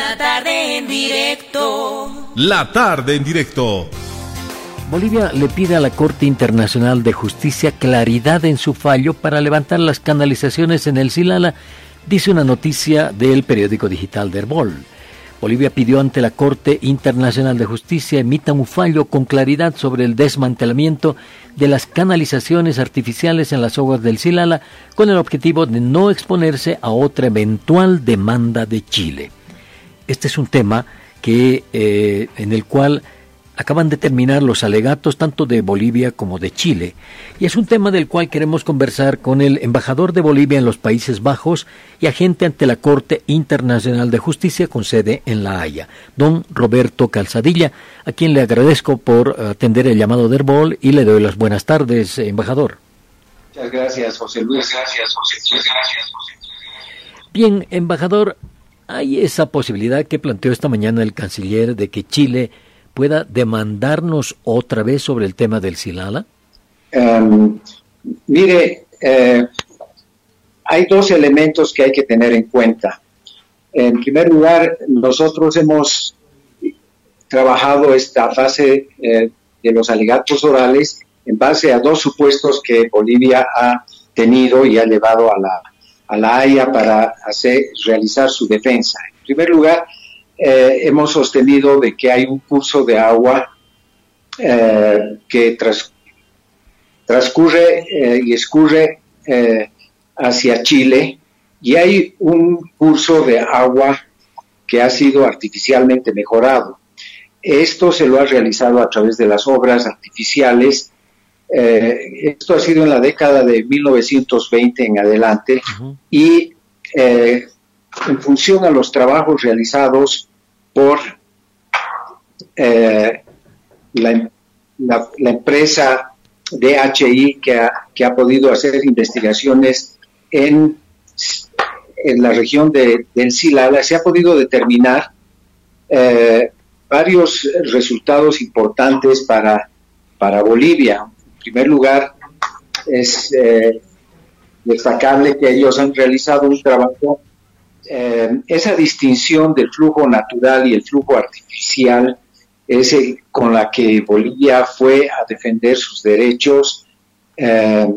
La tarde en directo. La tarde en directo. Bolivia le pide a la Corte Internacional de Justicia claridad en su fallo para levantar las canalizaciones en el Silala, dice una noticia del periódico digital de Herbol. Bolivia pidió ante la Corte Internacional de Justicia emita un fallo con claridad sobre el desmantelamiento de las canalizaciones artificiales en las aguas del Silala con el objetivo de no exponerse a otra eventual demanda de Chile. Este es un tema que, eh, en el cual acaban de terminar los alegatos tanto de Bolivia como de Chile, y es un tema del cual queremos conversar con el embajador de Bolivia en los Países Bajos y agente ante la Corte Internacional de Justicia con sede en La Haya, don Roberto Calzadilla, a quien le agradezco por atender el llamado de Herbol y le doy las buenas tardes, embajador. Muchas gracias, José Luis. Gracias, José Luis. Gracias, José Luis. Bien, embajador, hay esa posibilidad que planteó esta mañana el canciller de que Chile pueda demandarnos otra vez sobre el tema del Silala? Em, mire, eh, hay dos elementos que hay que tener en cuenta. En primer lugar, nosotros hemos trabajado esta fase eh, de los alegatos orales en base a dos supuestos que Bolivia ha tenido y ha llevado a la, a la Haya para hacer, realizar su defensa. En primer lugar, eh, hemos sostenido de que hay un curso de agua eh, que transcurre eh, y escurre hacia Chile y hay un curso de agua que ha sido artificialmente mejorado. Esto se lo ha realizado a través de las obras artificiales. Esto ha sido en la década de 1920 en adelante y en función a los trabajos realizados por eh, la, empresa DHI que ha, que ha podido hacer investigaciones en, en la región de, del Silala, se ha podido determinar eh, varios resultados importantes para, para Bolivia. En primer lugar, es eh, destacable que ellos han realizado un trabajo eh, esa distinción del flujo natural y el flujo artificial es con la que Bolivia fue a defender sus derechos eh,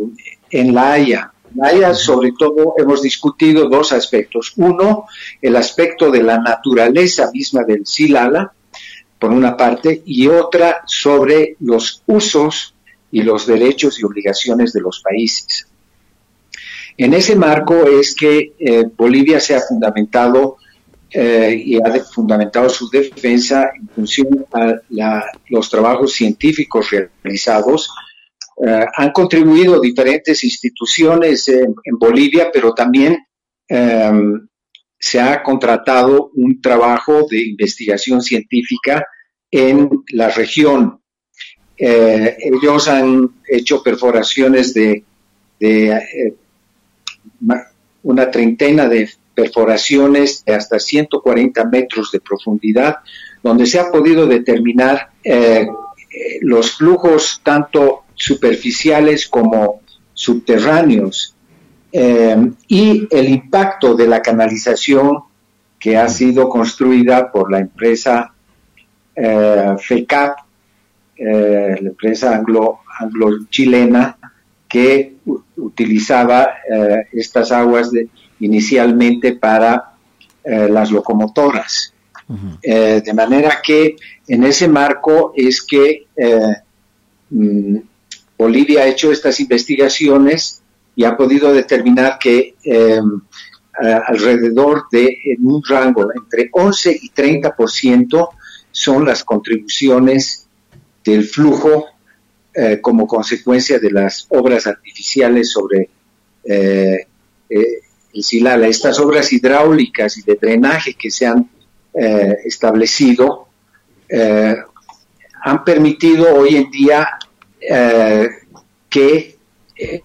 en La Haya. En La Haya, sobre todo, hemos discutido dos aspectos. Uno, el aspecto de la naturaleza misma del Silala, por una parte, y otra sobre los usos y los derechos y obligaciones de los países. En ese marco es que eh, Bolivia se ha fundamentado eh, y ha fundamentado su defensa en función a los trabajos científicos realizados. Eh, han contribuido diferentes instituciones en, Bolivia, pero también em, se ha contratado un trabajo de investigación científica en la región. Ellos han hecho perforaciones de, de una treintena de perforaciones de hasta 140 metros de profundidad, donde se ha podido determinar eh, los flujos tanto superficiales como subterráneos eh, y el impacto de la canalización que ha sido construida por la empresa eh, la empresa anglo-chilena, que utilizaba eh, estas aguas inicialmente para eh, las locomotoras. De manera que en ese marco es que mm, Bolivia ha hecho estas investigaciones y ha podido determinar que alrededor de un rango entre 11 y 30% son las contribuciones del flujo eh, como consecuencia de las obras artificiales sobre eh, eh, el Silala. Estas obras hidráulicas y de drenaje que se han establecido han permitido hoy en día que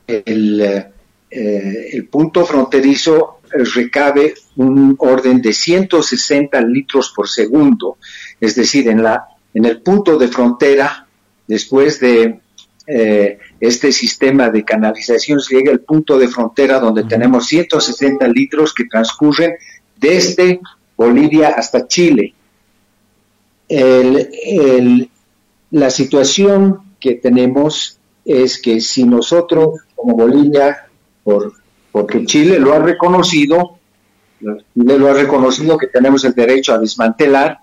el, el punto fronterizo recabe un orden de 160 litros por segundo, es decir, en, la, en el punto de frontera después de eh, este sistema de canalización se llega al punto de frontera donde tenemos 160 litros que transcurren desde Bolivia hasta Chile. la situación que tenemos es que si nosotros como Bolivia, por, porque Chile lo ha reconocido, Chile lo ha reconocido que tenemos el derecho a desmantelar,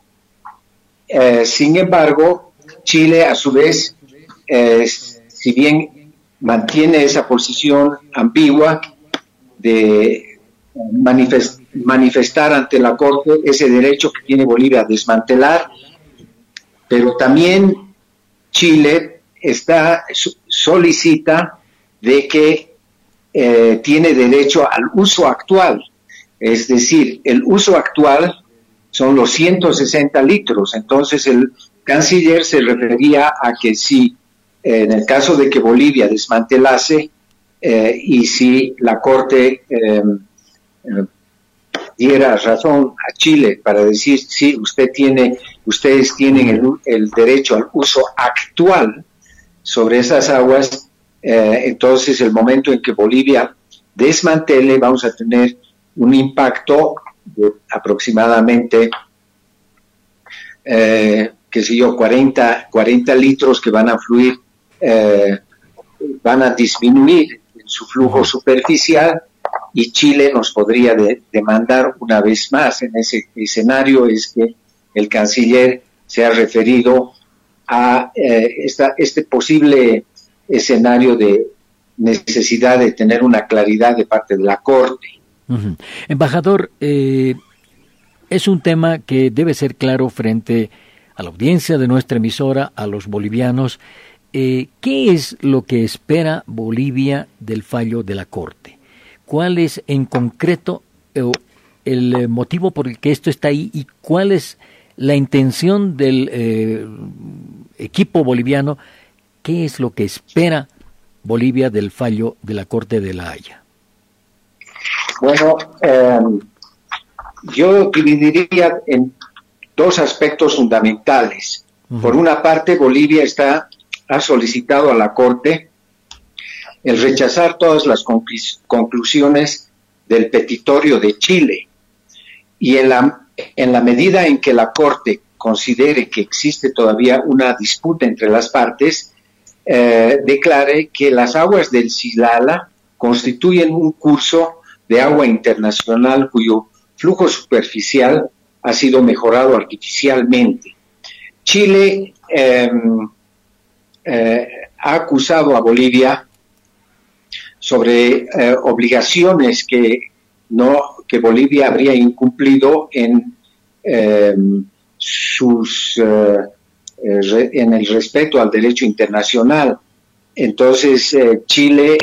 eh, sin embargo, Chile a su vez, eh, si bien mantiene esa posición ambigua de manifestar ante la Corte ese derecho que tiene Bolivia a desmantelar, pero también Chile está solicita de que eh, tiene derecho al uso actual, es decir, el uso actual son los 160 litros, entonces el canciller se refería a que si en el caso de que Bolivia desmantelase eh, y si la Corte em, eh, diera razón a Chile para decir si usted tiene, ustedes tienen el, el derecho al uso actual sobre esas aguas, eh, entonces el momento en que Bolivia desmantele vamos a tener un impacto de aproximadamente, eh, qué sé yo, 40, 40 litros que van a fluir, eh, van a disminuir en su flujo superficial y Chile nos podría demandar una vez más en ese escenario es que el canciller se ha referido a eh, esta, este posible escenario de necesidad de tener una claridad de parte de la Corte. Embajador, eh, es un tema que debe ser claro frente a la audiencia de nuestra emisora, a los bolivianos. Eh, ¿Qué es lo que espera Bolivia del fallo de la Corte? ¿Cuál es en concreto el motivo por el que esto está ahí y cuál es la intención del eh, equipo boliviano, ¿qué es lo que espera Bolivia del fallo de la Corte de la Haya? Bueno, em, yo dividiría en dos aspectos fundamentales. Por una parte, Bolivia está, ha solicitado a la Corte el rechazar todas las conclusiones del petitorio de Chile y en la en la medida en que la Corte considere que existe todavía una disputa entre las partes, eh, declare que las aguas del Silala constituyen un curso de agua internacional cuyo flujo superficial ha sido mejorado artificialmente. Chile em, eh, ha acusado a Bolivia sobre eh, obligaciones que no que Bolivia habría incumplido en em, sus eh, en el respeto al derecho internacional. Entonces eh, Chile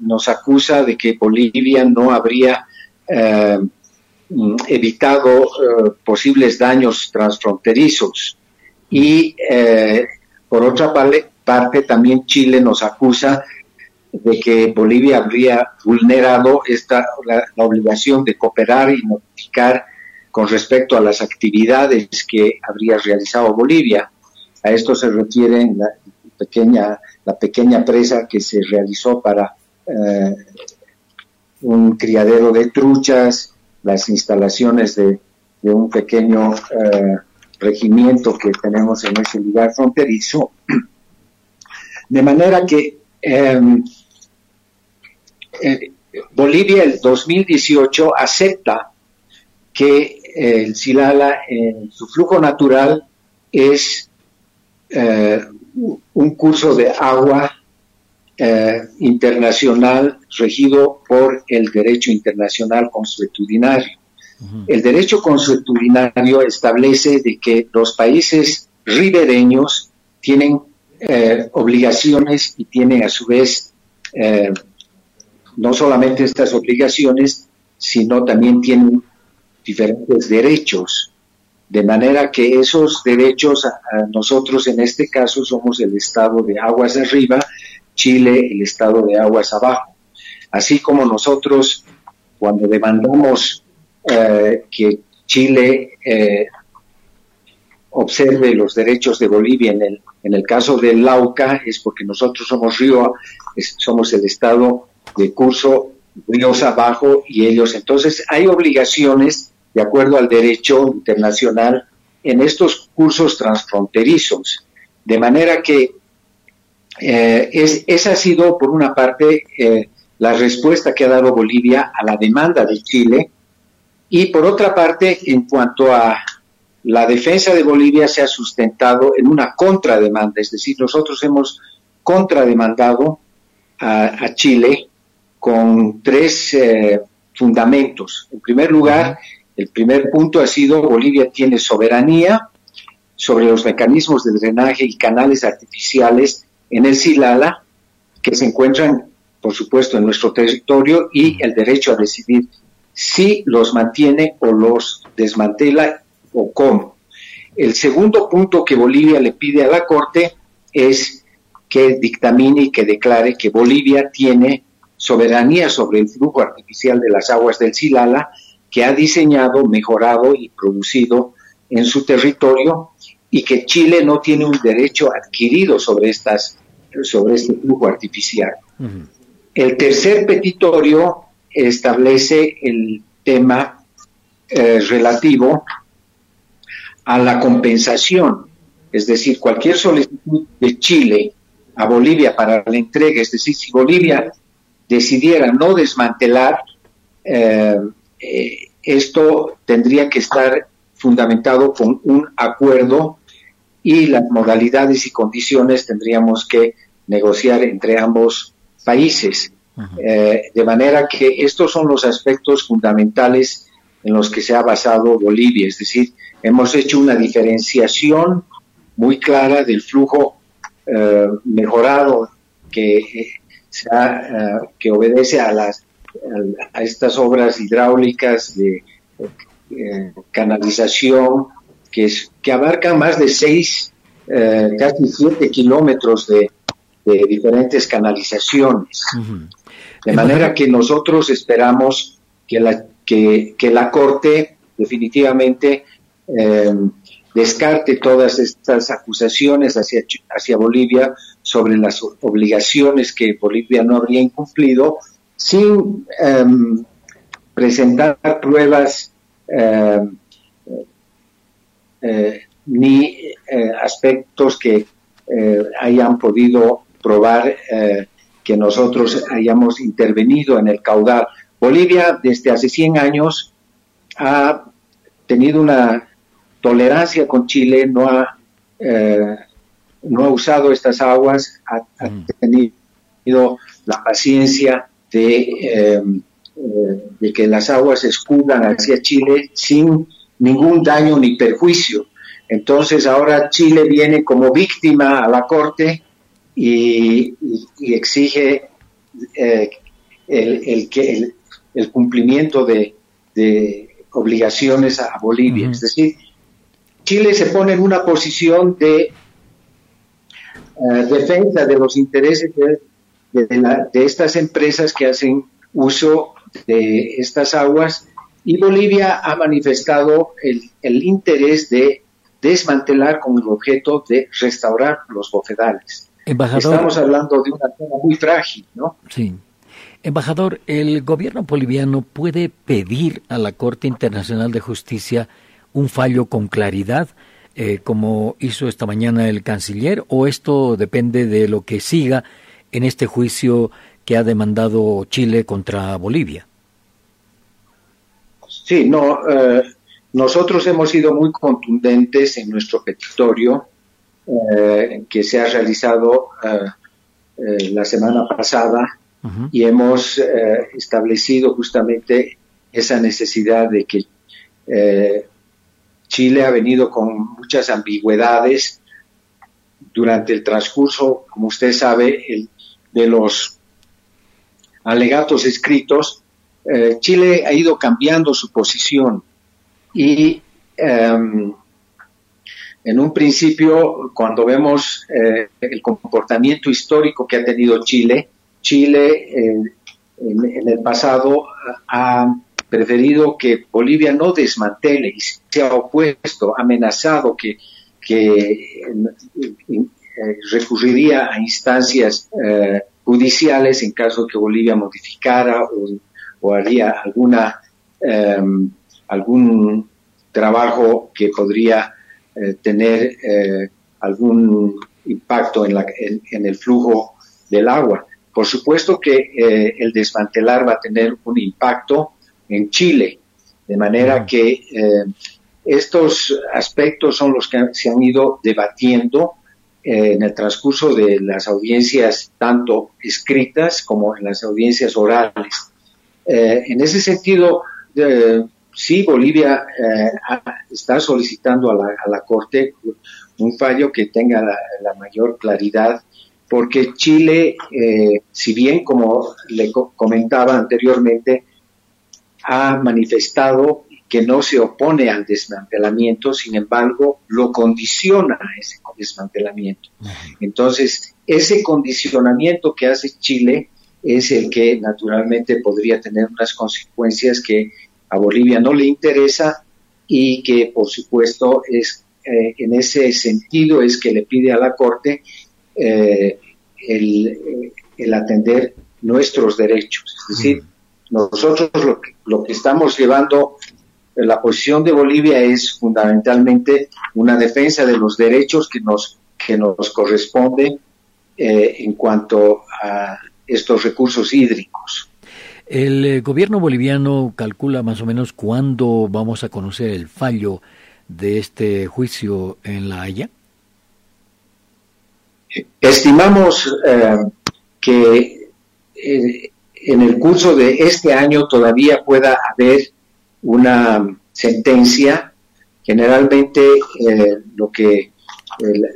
nos acusa de que Bolivia no habría em, evitado posibles daños transfronterizos y por otra parte también Chile nos acusa de que Bolivia habría vulnerado esta, la, obligación de cooperar y notificar con respecto a las actividades que habría realizado Bolivia. A esto se refiere la pequeña, la pequeña presa que se realizó para eh, un criadero de truchas, las instalaciones de, un pequeño eh, regimiento que tenemos en ese lugar fronterizo. De manera que em, eh, Bolivia el 2018 acepta que el Silala en su flujo natural es eh, un curso de agua internacional regido por el derecho internacional consuetudinario. El derecho consuetudinario establece de que los países ribereños tienen obligaciones y tienen a su vez no solamente estas obligaciones, sino también tienen diferentes derechos. De manera que esos derechos, nosotros en este caso somos el estado de aguas arriba, Chile el estado de aguas abajo. Así como nosotros, cuando demandamos eh, que Chile eh, observe los derechos de Bolivia en el, en el caso del Lauca, es porque nosotros somos río, somos el estado de curso ríos abajo y ellos. Entonces hay obligaciones de acuerdo al derecho internacional en estos cursos transfronterizos. De manera que eh, es, esa ha sido, por una parte, eh, la respuesta que ha dado Bolivia a la demanda de Chile y, por otra parte, en cuanto a la defensa de Bolivia, se ha sustentado en una contrademanda, es decir, nosotros hemos contrademandado a, Chile con tres eh, fundamentos. En primer lugar, el primer punto ha sido Bolivia tiene soberanía sobre los mecanismos de drenaje y canales artificiales en el Silala, que se encuentran, por supuesto, en nuestro territorio y el derecho a decidir si los mantiene o los desmantela o cómo. El segundo punto que Bolivia le pide a la Corte es que dictamine y que declare que Bolivia tiene soberanía sobre el flujo artificial de las aguas del Silala que ha diseñado, mejorado y producido en su territorio y que Chile no tiene un derecho adquirido sobre estas sobre este flujo artificial. El tercer petitorio establece el tema eh, relativo a la compensación, es decir, cualquier solicitud de Chile a Bolivia para la entrega, es decir, si Bolivia decidiera no desmantelar, eh, eh, esto tendría que estar fundamentado con un acuerdo y las modalidades y condiciones tendríamos que negociar entre ambos países. Eh, de manera que estos son los aspectos fundamentales en los que se ha basado Bolivia, es decir, hemos hecho una diferenciación muy clara del flujo eh, mejorado que, eh, que obedece a, las, a estas obras hidráulicas de canalización que, es, que abarcan más de seis, casi siete kilómetros de, de diferentes canalizaciones. De manera que nosotros esperamos que la, que, la Corte definitivamente eh, descarte todas estas acusaciones hacia, hacia Bolivia sobre las obligaciones que Bolivia no habría incumplido sin em, presentar pruebas em, eh, ni eh, aspectos que hayan podido probar eh, que nosotros hayamos intervenido en el caudal. Bolivia desde hace 100 años ha tenido una tolerancia con Chile, no ha, eh, no ha usado estas aguas, ha, mm. tenido la paciencia de, eh, de que las aguas escudan hacia Chile sin ningún daño ni perjuicio. Entonces ahora Chile viene como víctima a la Corte y, exige eh, el, el, el, cumplimiento de, obligaciones a, Bolivia. Es decir, Chile se pone en una posición de eh, defensa de los intereses de, de, estas empresas que hacen uso de estas aguas y Bolivia ha manifestado el, el interés de desmantelar con el objeto de restaurar los bofedales. Embajador, Estamos hablando de una zona muy frágil, ¿no? Sí. Embajador, ¿el gobierno boliviano puede pedir a la Corte Internacional de Justicia un fallo con claridad, eh, como hizo esta mañana el canciller, o esto depende de lo que siga en este juicio que ha demandado Chile contra Bolivia? Sí, no, eh, nosotros hemos sido muy contundentes en nuestro petitorio eh, que se ha realizado eh, la semana pasada y hemos establecido justamente esa necesidad de que Chile ha venido con muchas ambigüedades durante el transcurso, como usted sabe, el, de los alegatos escritos, Chile ha ido cambiando su posición y em, en un principio, cuando vemos eh, el comportamiento histórico que ha tenido Chile, Chile eh, en, el pasado ha preferido que Bolivia no desmantele y se ha opuesto, amenazado que, que eh, recurriría a instancias judiciales en caso que Bolivia modificara o, haría alguna algún trabajo que podría eh, tener eh, algún impacto en, la, en, el flujo del agua. Por supuesto que eh, el desmantelar va a tener un impacto en Chile, de manera que estos aspectos son los que se han ido debatiendo en el transcurso de las audiencias, tanto escritas como en las audiencias orales. en ese sentido, sí, Bolivia eh, está solicitando a la, Corte un fallo que tenga la, mayor claridad, porque Chile, eh, si bien, como le comentaba anteriormente, ha manifestado que no se opone al desmantelamiento, sin embargo, lo condiciona a ese desmantelamiento. Entonces, ese condicionamiento que hace Chile es el que naturalmente podría tener unas consecuencias que a Bolivia no le interesa y que por supuesto es eh, en ese sentido es que le pide a la Corte eh, eh, el, atender nuestros derechos. Es decir, nosotros lo que, lo que estamos llevando, la posición de Bolivia es fundamentalmente una defensa de los derechos que nos, que nos corresponden en cuanto a estos recursos hídricos. El eh, gobierno boliviano calcula más o menos cuándo vamos a conocer el fallo de este juicio en La Haya. Estimamos eh, que eh, en el curso de este año todavía pueda haber una sentencia. Generalmente lo que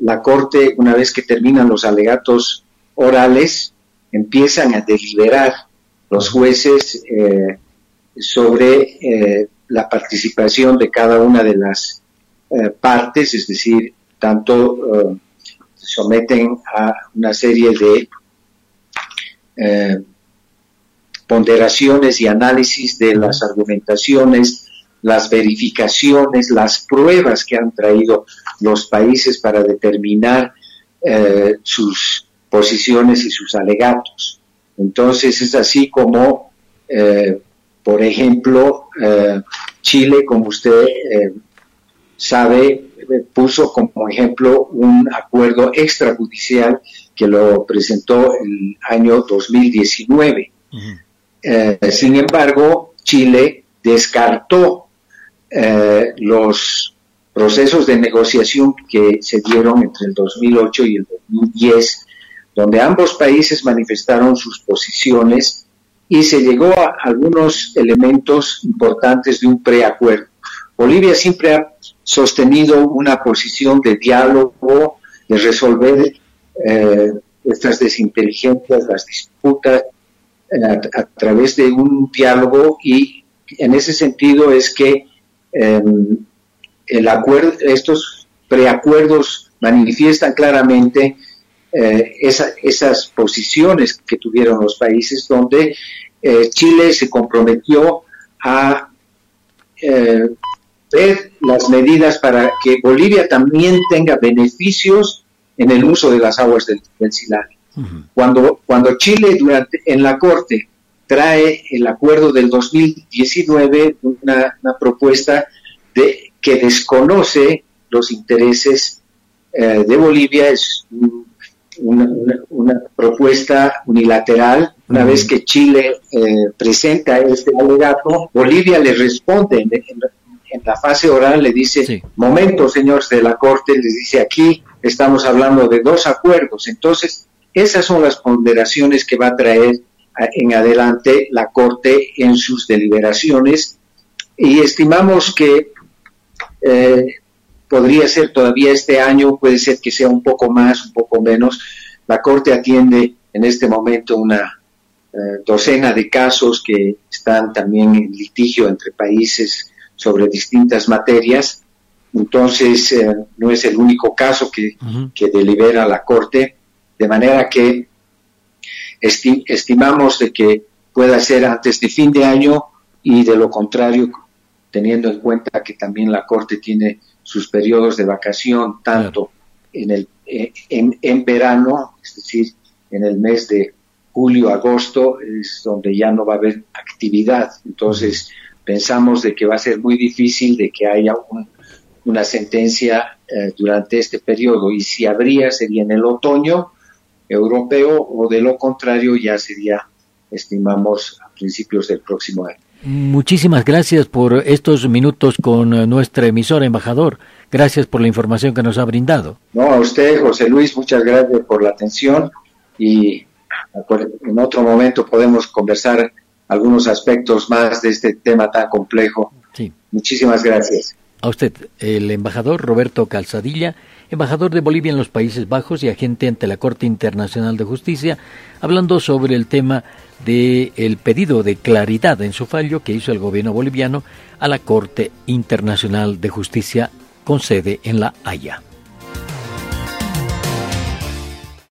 la Corte, una vez que terminan los alegatos orales, empiezan a deliberar los jueces eh, sobre eh, la participación de cada una de las eh, partes, es decir, tanto someten a una serie de ponderaciones y análisis de las argumentaciones, las verificaciones, las pruebas que han traído los países para determinar sus posiciones y sus alegatos. Entonces es así como, eh, por ejemplo, eh, Chile, como usted eh, sabe, puso como ejemplo un acuerdo extrajudicial que lo presentó el año 2019. Sin embargo, Chile descartó los procesos de negociación que se dieron entre el 2008 y el 2010 donde ambos países manifestaron sus posiciones y se llegó a algunos elementos importantes de un preacuerdo. Bolivia siempre ha sostenido una posición de diálogo, de resolver eh, estas desinteligencias, las disputas, a, través de un diálogo y en ese sentido es que em, el acuerdo, estos preacuerdos manifiestan claramente eh, esas posiciones que tuvieron los países donde eh, Chile se comprometió a eh, ver las medidas para que Bolivia también tenga beneficios en el uso de las aguas del, del Cuando, cuando Chile durante, en la Corte trae el acuerdo del 2019, una, una propuesta de, que desconoce los intereses de Bolivia, es un una, propuesta unilateral. Una vez que Chile eh, presenta este alegato, Bolivia le responde en, la fase oral, le dice, momento, señores de la Corte, les dice aquí estamos hablando de dos acuerdos. Entonces, esas son las ponderaciones que va a traer en adelante la Corte en sus deliberaciones y estimamos que eh, podría ser todavía este año, puede ser que sea un poco más, un poco menos. La Corte atiende en este momento una eh, docena de casos que están también en litigio entre países sobre distintas materias. Entonces, eh, no es el único caso que, delibera la Corte, de manera que estimamos de que pueda ser antes de fin de año y de lo contrario, teniendo en cuenta que también la Corte tiene sus periodos de vacación, tanto en, el, eh, en, verano, es decir, en el mes de julio, agosto, es donde ya no va a haber actividad. Entonces, pensamos de que va a ser muy difícil de que haya una sentencia eh, durante este periodo. Y si habría sería en el otoño europeo o de lo contrario ya sería, estimamos, a principios del próximo año. Muchísimas gracias por estos minutos con eh, nuestra emisora, embajador. Gracias por la información que nos ha brindado. No, a usted, José Luis, muchas gracias por la atención y en otro momento podemos conversar algunos aspectos más de este tema tan complejo. Sí. Muchísimas gracias. A usted, el embajador Roberto Calzadilla, embajador de Bolivia en los Países Bajos y agente ante la Corte Internacional de Justicia, hablando sobre el tema del el pedido de claridad en su fallo que hizo el gobierno boliviano a la Corte Internacional de Justicia con sede en La Haya.